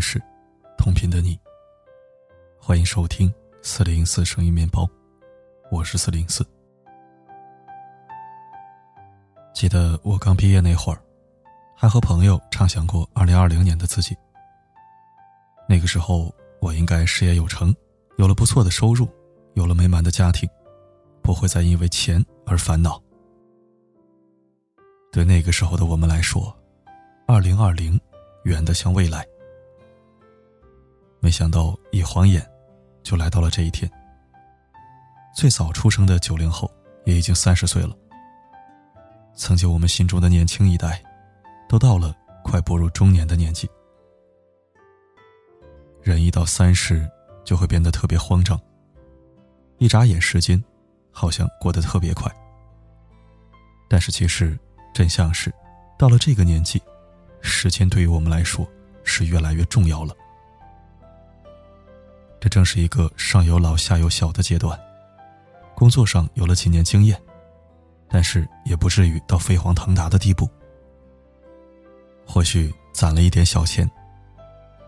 是同，频的你。欢迎收听四零四声音面包，我是四零四。记得我刚毕业那会儿，还和朋友畅想过二零二零年的自己。那个时候，我应该事业有成，有了不错的收入，有了美满的家庭，不会再因为钱而烦恼。对那个时候的我们来说，二零二零远得像未来。没想到一晃眼。就来到了这一天。最早出生的九零后也已经三十岁了。曾经我们心中的年轻一代，都到了快步入中年的年纪。人一到三十，就会变得特别慌张。一眨眼时间，好像过得特别快。但是其实真相是，到了这个年纪，时间对于我们来说是越来越重要了。这正是一个上有老下有小的阶段，工作上有了几年经验，但是也不至于到飞黄腾达的地步。或许攒了一点小钱，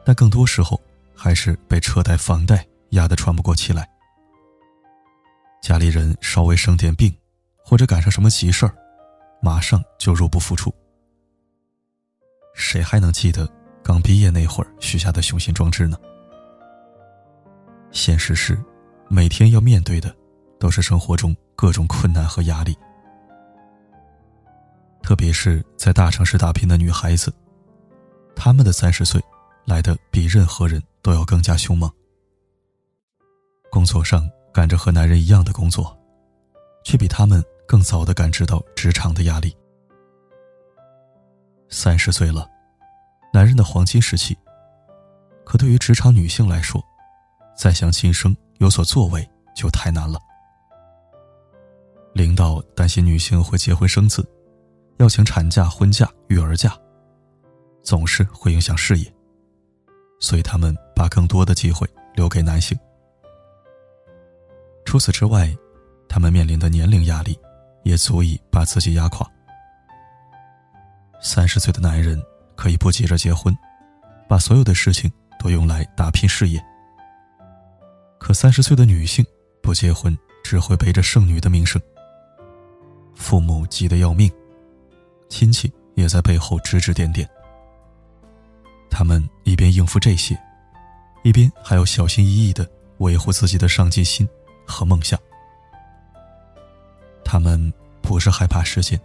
但更多时候还是被车贷、房贷压得喘不过气来。家里人稍微生点病，或者赶上什么急事儿，马上就入不敷出。谁还能记得刚毕业那会儿许下的雄心壮志呢？现实是，每天要面对的都是生活中各种困难和压力。特别是在大城市打拼的女孩子，她们的三十岁来的比任何人都要更加凶猛。工作上干着和男人一样的工作，却比他们更早的感知到职场的压力。三十岁了，男人的黄金时期，可对于职场女性来说，再想晋升有所作为就太难了。领导担心女性会结婚生子，要请产假、婚假、育儿假，总是会影响事业，所以他们把更多的机会留给男性。除此之外，他们面临的年龄压力也足以把自己压垮。三十岁的男人可以不急着结婚，把所有的事情都用来打拼事业。可三十岁的女性不结婚，只会背着剩女的名声。父母急得要命，亲戚也在背后指指点点。他们一边应付这些，一边还要小心翼翼的维护自己的上进心和梦想。他们不是害怕时间，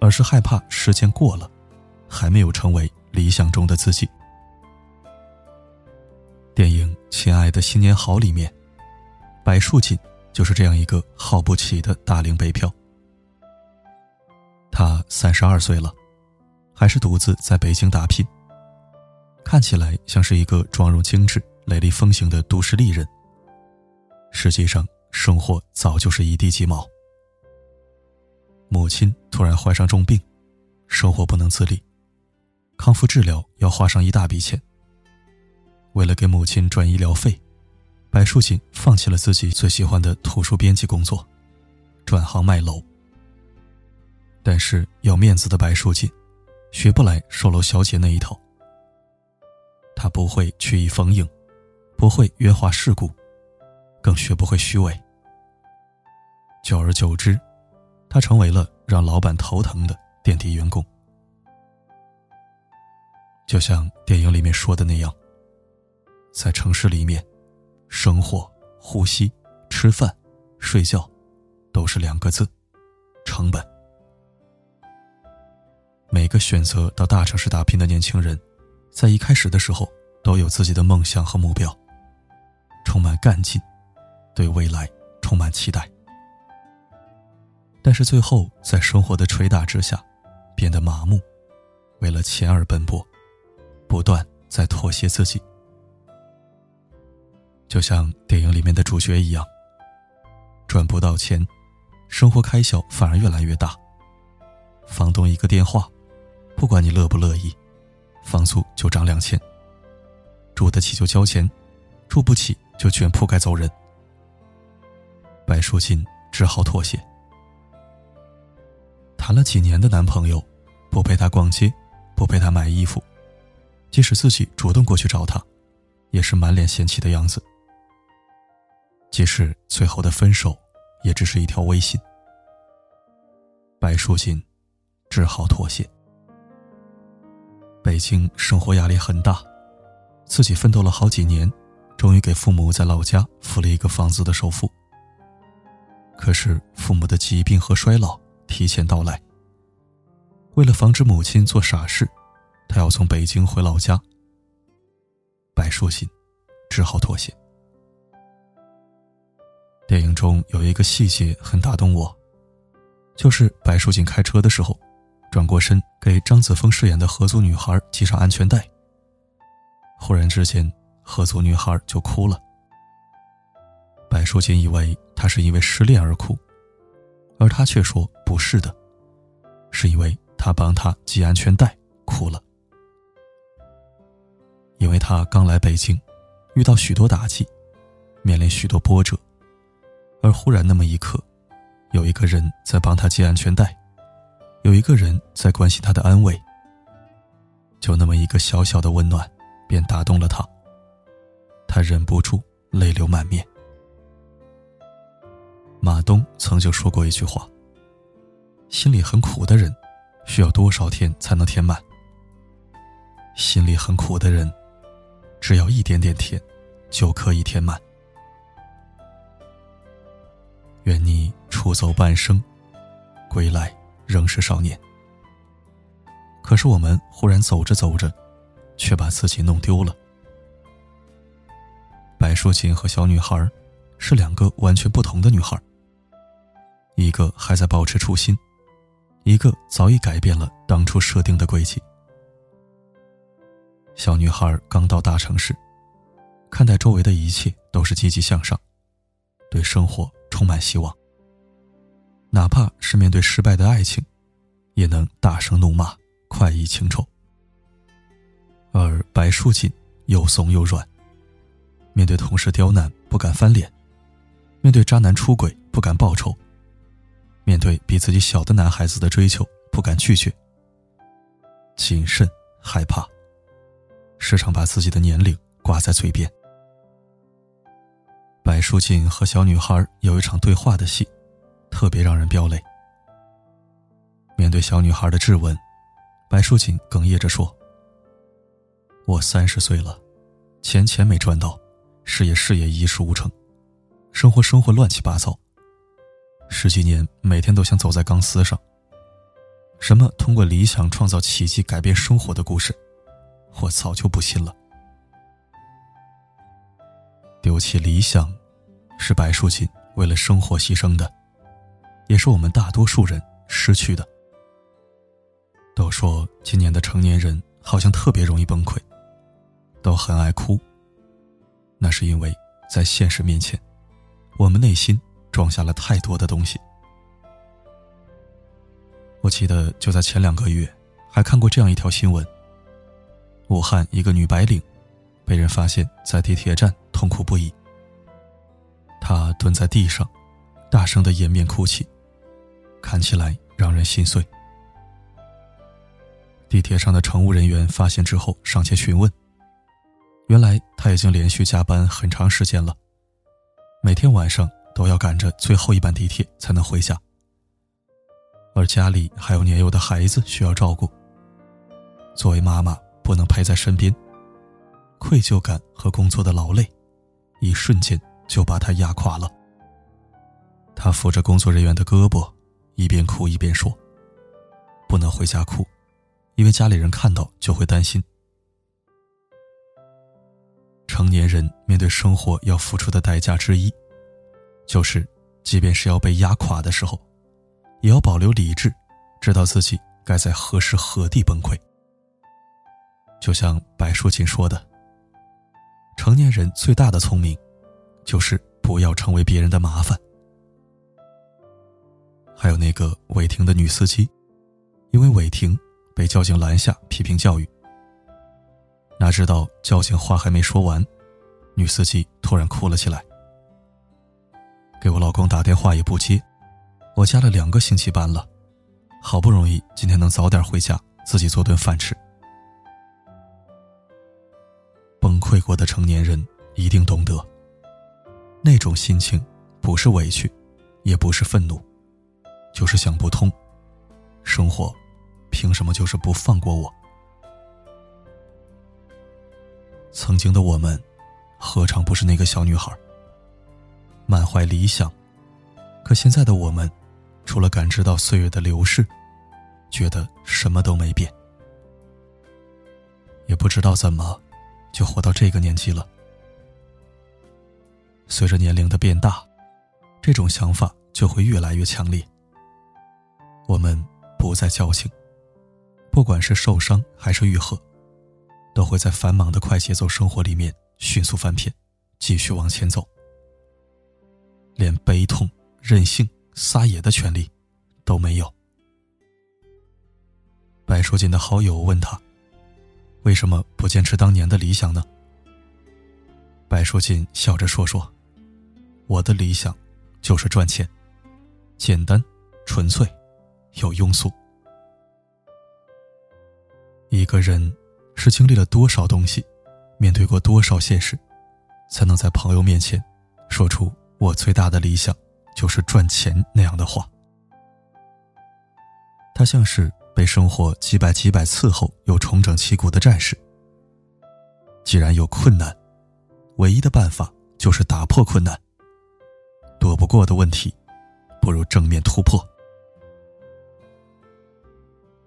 而是害怕时间过了，还没有成为理想中的自己。电影《亲爱的新年好》里面，白树锦就是这样一个耗不起的大龄北漂。他三十二岁了，还是独自在北京打拼。看起来像是一个妆容精致、雷厉风行的都市丽人，实际上生活早就是一地鸡毛。母亲突然患上重病，生活不能自理，康复治疗要花上一大笔钱。为了给母亲赚医疗费，白树锦放弃了自己最喜欢的图书编辑工作，转行卖楼。但是要面子的白树锦，学不来售楼小姐那一套。他不会曲意逢迎，不会圆滑世故，更学不会虚伪。久而久之，他成为了让老板头疼的垫底员工。就像电影里面说的那样。在城市里面，生活、呼吸、吃饭、睡觉，都是两个字：成本。每个选择到大城市打拼的年轻人，在一开始的时候都有自己的梦想和目标，充满干劲，对未来充满期待。但是最后，在生活的捶打之下，变得麻木，为了钱而奔波，不断在妥协自己。就像电影里面的主角一样，赚不到钱，生活开销反而越来越大。房东一个电话，不管你乐不乐意，房租就涨两千。住得起就交钱，住不起就卷铺盖走人。白淑琴只好妥协。谈了几年的男朋友，不陪她逛街，不陪她买衣服，即使自己主动过去找他，也是满脸嫌弃的样子。即使最后的分手，也只是一条微信。白淑锦只好妥协。北京生活压力很大，自己奋斗了好几年，终于给父母在老家付了一个房子的首付。可是父母的疾病和衰老提前到来，为了防止母亲做傻事，他要从北京回老家。白淑锦只好妥协。电影中有一个细节很打动我，就是白淑锦开车的时候，转过身给张子枫饰演的合租女孩系上安全带。忽然之间，合租女孩就哭了。白淑锦以为她是因为失恋而哭，而他却说不是的，是因为他帮她系安全带哭了。因为他刚来北京，遇到许多打击，面临许多波折。而忽然那么一刻，有一个人在帮他系安全带，有一个人在关心他的安慰。就那么一个小小的温暖，便打动了他。他忍不住泪流满面。马东曾经说过一句话：“心里很苦的人，需要多少天才能填满？心里很苦的人，只要一点点甜，就可以填满。”愿你出走半生，归来仍是少年。可是我们忽然走着走着，却把自己弄丢了。白淑琴和小女孩是两个完全不同的女孩，一个还在保持初心，一个早已改变了当初设定的轨迹。小女孩刚到大城市，看待周围的一切都是积极向上，对生活。充满希望，哪怕是面对失败的爱情，也能大声怒骂，快意情仇。而白淑锦又怂又软，面对同事刁难不敢翻脸，面对渣男出轨不敢报仇，面对比自己小的男孩子的追求不敢拒绝，谨慎害怕，时常把自己的年龄挂在嘴边。白淑锦和小女孩有一场对话的戏，特别让人飙泪。面对小女孩的质问，白淑锦哽咽着说：“我三十岁了，钱钱没赚到，事业事业一事无成，生活生活乱七八糟。十几年每天都想走在钢丝上。什么通过理想创造奇迹改变生活的故事，我早就不信了。”丢弃理想，是白淑锦为了生活牺牲的，也是我们大多数人失去的。都说今年的成年人好像特别容易崩溃，都很爱哭。那是因为在现实面前，我们内心装下了太多的东西。我记得就在前两个月，还看过这样一条新闻：武汉一个女白领。被人发现，在地铁站痛苦不已。他蹲在地上，大声的掩面哭泣，看起来让人心碎。地铁上的乘务人员发现之后，上前询问。原来他已经连续加班很长时间了，每天晚上都要赶着最后一班地铁才能回家，而家里还有年幼的孩子需要照顾。作为妈妈，不能陪在身边。愧疚感和工作的劳累，一瞬间就把他压垮了。他扶着工作人员的胳膊，一边哭一边说：“不能回家哭，因为家里人看到就会担心。”成年人面对生活要付出的代价之一，就是即便是要被压垮的时候，也要保留理智，知道自己该在何时何地崩溃。就像白淑琴说的。成年人最大的聪明，就是不要成为别人的麻烦。还有那个违停的女司机，因为违停被交警拦下批评教育。哪知道交警话还没说完，女司机突然哭了起来。给我老公打电话也不接，我加了两个星期班了，好不容易今天能早点回家，自己做顿饭吃。崩溃过的成年人一定懂得，那种心情不是委屈，也不是愤怒，就是想不通，生活凭什么就是不放过我？曾经的我们，何尝不是那个小女孩，满怀理想？可现在的我们，除了感知到岁月的流逝，觉得什么都没变，也不知道怎么就活到这个年纪了。随着年龄的变大，这种想法就会越来越强烈。我们不再矫情，不管是受伤还是愈合。都会在繁忙的快节奏生活里面迅速翻篇，继续往前走。连悲痛、任性、撒野的权利都没有。白书锦的好友问他：“为什么不坚持当年的理想呢？”白书锦笑着说：“说，我的理想就是赚钱，简单、纯粹，又庸俗。一个人。”是经历了多少东西，面对过多少现实，才能在朋友面前说出我最大的理想就是赚钱那样的话？他像是被生活几百几百次后又重整旗鼓的战士。既然有困难，唯一的办法就是打破困难。躲不过的问题，不如正面突破。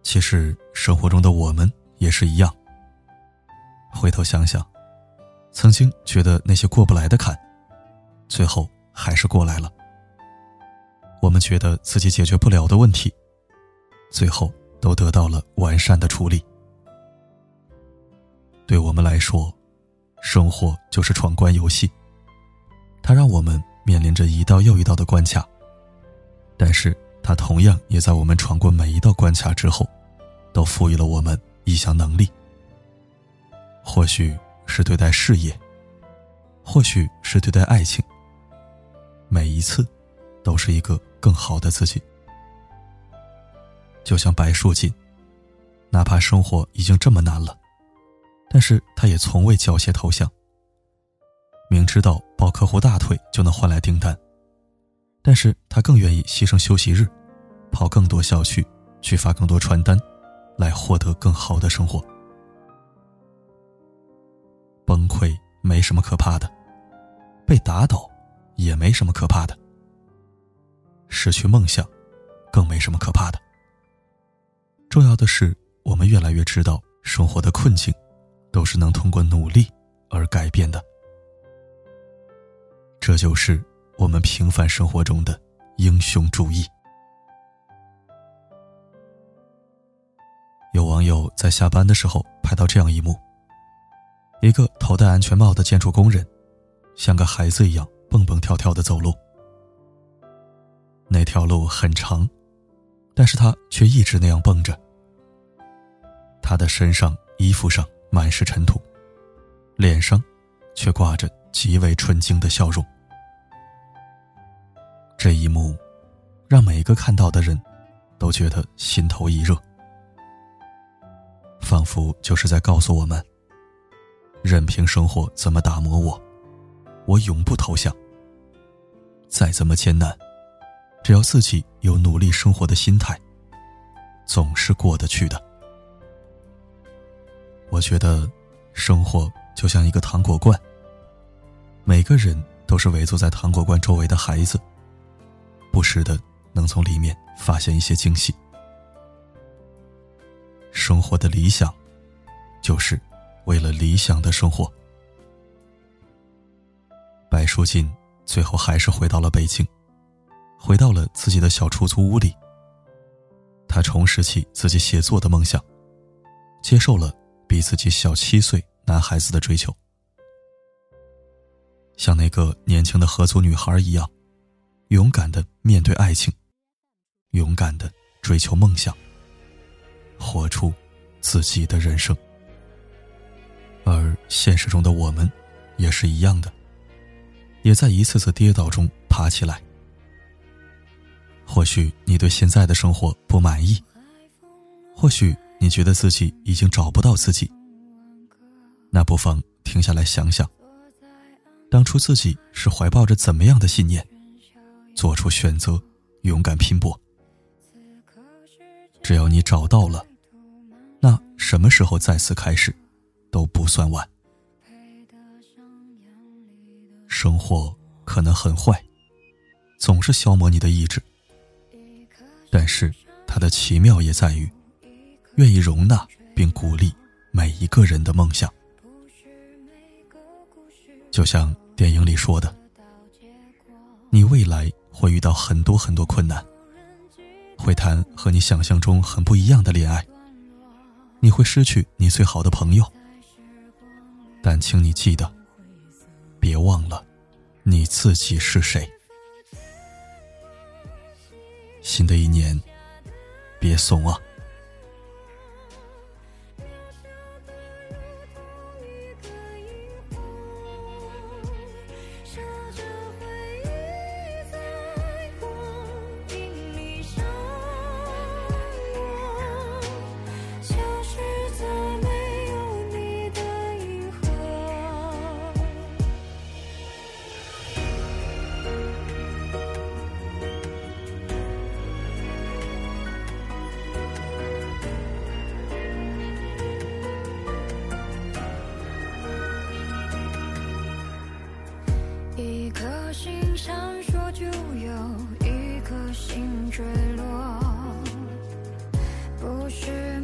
其实生活中的我们也是一样。回头想想，曾经觉得那些过不来的坎，最后还是过来了。我们觉得自己解决不了的问题，最后都得到了完善的处理。对我们来说，生活就是闯关游戏，它让我们面临着一道又一道的关卡，但是它同样也在我们闯过每一道关卡之后，都赋予了我们一项能力。或许是对待事业，或许是对待爱情。每一次，都是一个更好的自己。就像白树锦，哪怕生活已经这么难了，但是他也从未缴械投降。明知道抱客户大腿就能换来订单，但是他更愿意牺牲休息日，跑更多小区，去发更多传单，来获得更好的生活。崩溃没什么可怕的，被打倒也没什么可怕的，失去梦想更没什么可怕的。重要的是，我们越来越知道，生活的困境都是能通过努力而改变的。这就是我们平凡生活中的英雄主义。有网友在下班的时候拍到这样一幕。一个头戴安全帽的建筑工人，像个孩子一样蹦蹦跳跳的走路。那条路很长，但是他却一直那样蹦着。他的身上、衣服上满是尘土，脸上却挂着极为纯净的笑容。这一幕，让每个看到的人都觉得心头一热，仿佛就是在告诉我们。任凭生活怎么打磨我，我永不投降。再怎么艰难，只要自己有努力生活的心态，总是过得去的。我觉得，生活就像一个糖果罐，每个人都是围坐在糖果罐周围的孩子，不时的能从里面发现一些惊喜。生活的理想，就是。为了理想的生活，白书锦最后还是回到了北京，回到了自己的小出租屋里。他重拾起自己写作的梦想，接受了比自己小七岁男孩子的追求，像那个年轻的合租女孩一样，勇敢的面对爱情，勇敢的追求梦想，活出自己的人生。而现实中的我们，也是一样的，也在一次次跌倒中爬起来。或许你对现在的生活不满意，或许你觉得自己已经找不到自己，那不妨停下来想想，当初自己是怀抱着怎么样的信念，做出选择，勇敢拼搏。只要你找到了，那什么时候再次开始，都不算晚。生活可能很坏，总是消磨你的意志，但是它的奇妙也在于，愿意容纳并鼓励每一个人的梦想。就像电影里说的，你未来会遇到很多很多困难，会谈和你想象中很不一样的恋爱，你会失去你最好的朋友，但请你记得，别忘了你自己是谁。新的一年，别怂啊！一颗心闪烁，就有一颗心坠落。不是。